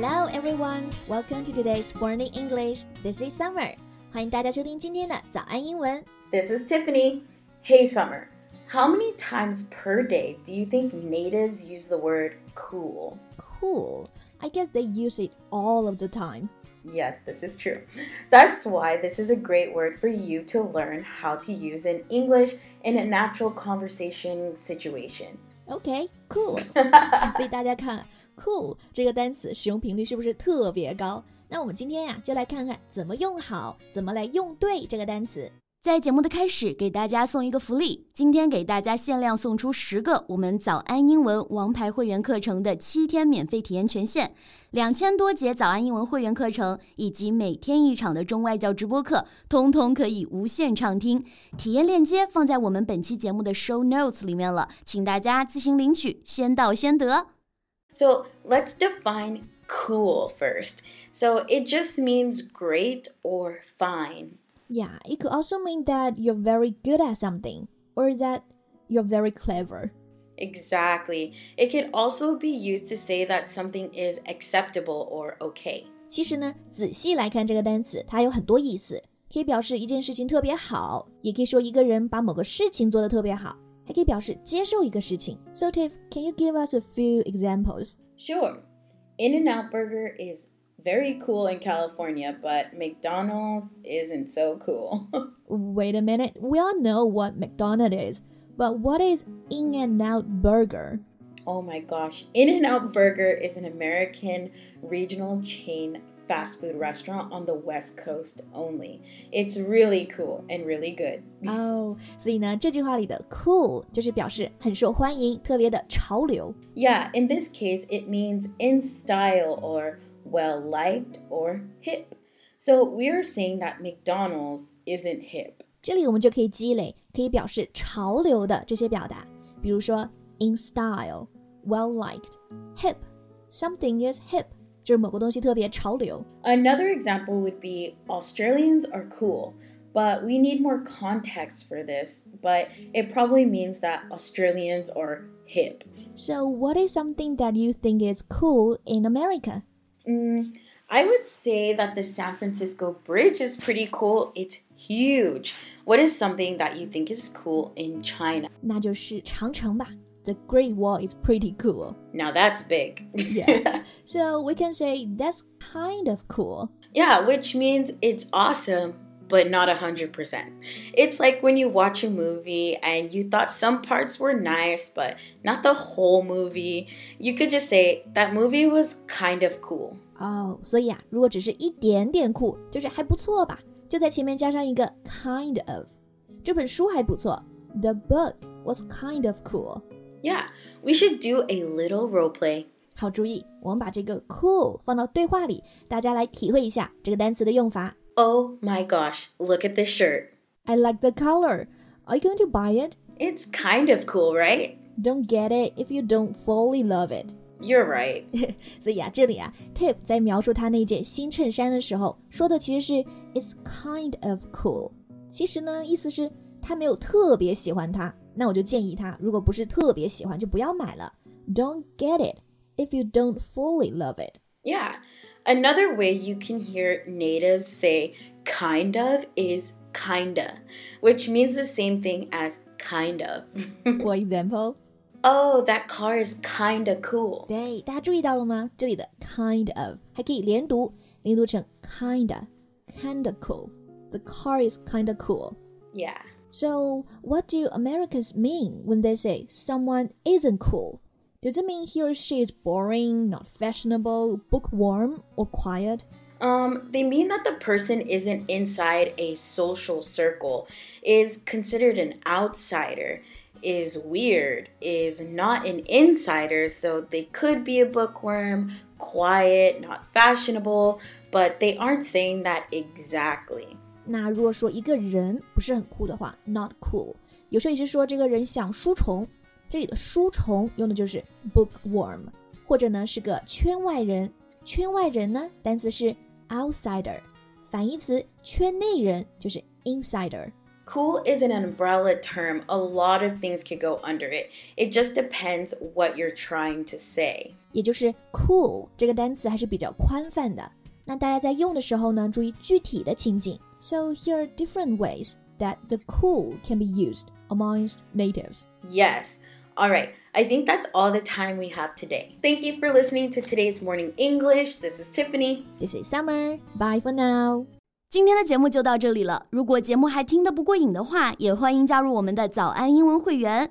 Hello everyone, welcome to today's Morning English. This is Summer. 欢迎大家收听今天的早安英文。 This is Tiffany. Hey, Summer. How many times per day do you think natives use the word cool? Cool. I guess they use it all of the time. Yes, this is true. That's why this is a great word for you to learn how to use in English in a natural conversation situation. OK, cool. 所以大家看 Cool 这个单词使用频率是不是特别高？那我们今天呀，就来看看怎么用好，怎么来用对这个单词。在节目的开始，给大家送一个福利，今天给大家限量送出十个我们早安英文王牌会员课程的七天免费体验权限，两千多节早安英文会员课程以及每天一场的中外教直播课，通通可以无限畅听。体验链接放在我们本期节目的 show notes 里面了，请大家自行领取，先到先得。So let's define cool first. So it just means great or fine. Yeah, it could also mean that you're very good at something or that you're very clever. Exactly. It could also be used to say that something is acceptable or okay. 其实呢，仔细来看这个单词，它有很多意思，可以表示一件事情特别好，也可以说一个人把某个事情做得特别好， 还可以表示接受一个事情。So Tiff, can you give us a few examples? Sure. In N Out Burger is very cool in California, but McDonald's isn't so cool. Wait a minute, we all know what McDonald's is, but what is In and Out Burger? oh my gosh. In N Out Burger is an American regional chain fast food restaurant on the West Coast only. It's really cool and really good. 哦，所以呢，这句话里的 cool 就是表示很受欢迎、特别的潮流。 Yeah, in this case, it means in style or well liked or hip. So we are saying that McDonald's isn't hip. 这里我们就可以积累可以表示潮流的这些表达，比如说 in style、well liked、hip。Something is hip， 就是某个东西特别潮流。 Another example would be Australians are cool, but we need more context for this, but it probably means that Australians are hip. So what is something that you think is cool in America? Mm, I would say that the San Francisco Bridge is pretty cool. It's huge. What is something that you think is cool in China? 那就是长城吧。 The Great Wall is pretty cool. Now that's big. Yeah. So we can say that's kind of cool. Yeah, which means it's awesome, but not 100%. It's like when you watch a movie and you thought some parts were nice, but not the whole movie. You could just say that movie was kind of cool. 哦，所以啊，如果只是一点点酷，就是还不错吧，就在前面加上一个 kind of。这本书还不错，The book was kind of cool。 Yeah, we should do a little role play. 好，注意，我们把这个 cool 放到对话里，大家来体会一下这个单词的用法。 Oh my gosh, look at this shirt. I like the color. Are you going to buy it? It's kind of cool, right? Don't get it if you don't fully love it. You're right. 所以啊，这里啊，Tiff 在描述他那件新衬衫的时候，说的其实是 It's kind of cool。其实呢，意思是他没有特别喜欢它。 那我就建议他，如果不是特别喜欢，就不要买了。Don't get it if you don't fully love it. Yeah. Another way you can hear natives say kind of is kinda, which means the same thing as kind of. For example， oh, that car is kinda cool. 对，大家注意到了吗？这里的 kind of 还可以连读，连读成 kinda，kinda cool。The car is kinda cool. Yeah. So, what do Americans mean when they say someone isn't cool? Does it mean he or she is boring, not fashionable, bookworm, or quiet? Um, they mean that the person isn't inside a social circle, is considered an outsider, is weird, is not an insider, so they could be a bookworm, quiet, not fashionable, but they aren't saying that exactly. 那如果说一个人不是很酷的话，not cool，有时候也是说这个人像书虫。这里的书虫用的就是 bookworm，或者呢是个圈外人。圈外人呢，单词是 outsider，反义词圈内人就是 insider。 Cool is an umbrella term. A lot of things could go under it. It just depends what you're trying to say. 也就是 cool 这个单词还是比较宽泛的。 那大家在用的时候呢，注意具体的情景。So here are different ways that the cool can be used amongst natives. Yes. All right. I think that's all the time we have today. Thank you for listening to today's morning English. This is Tiffany. This is Summer. Bye for now. 今天的节目就到这里了。如果节目还听得不过瘾的话，也欢迎加入我们的早安英文会员。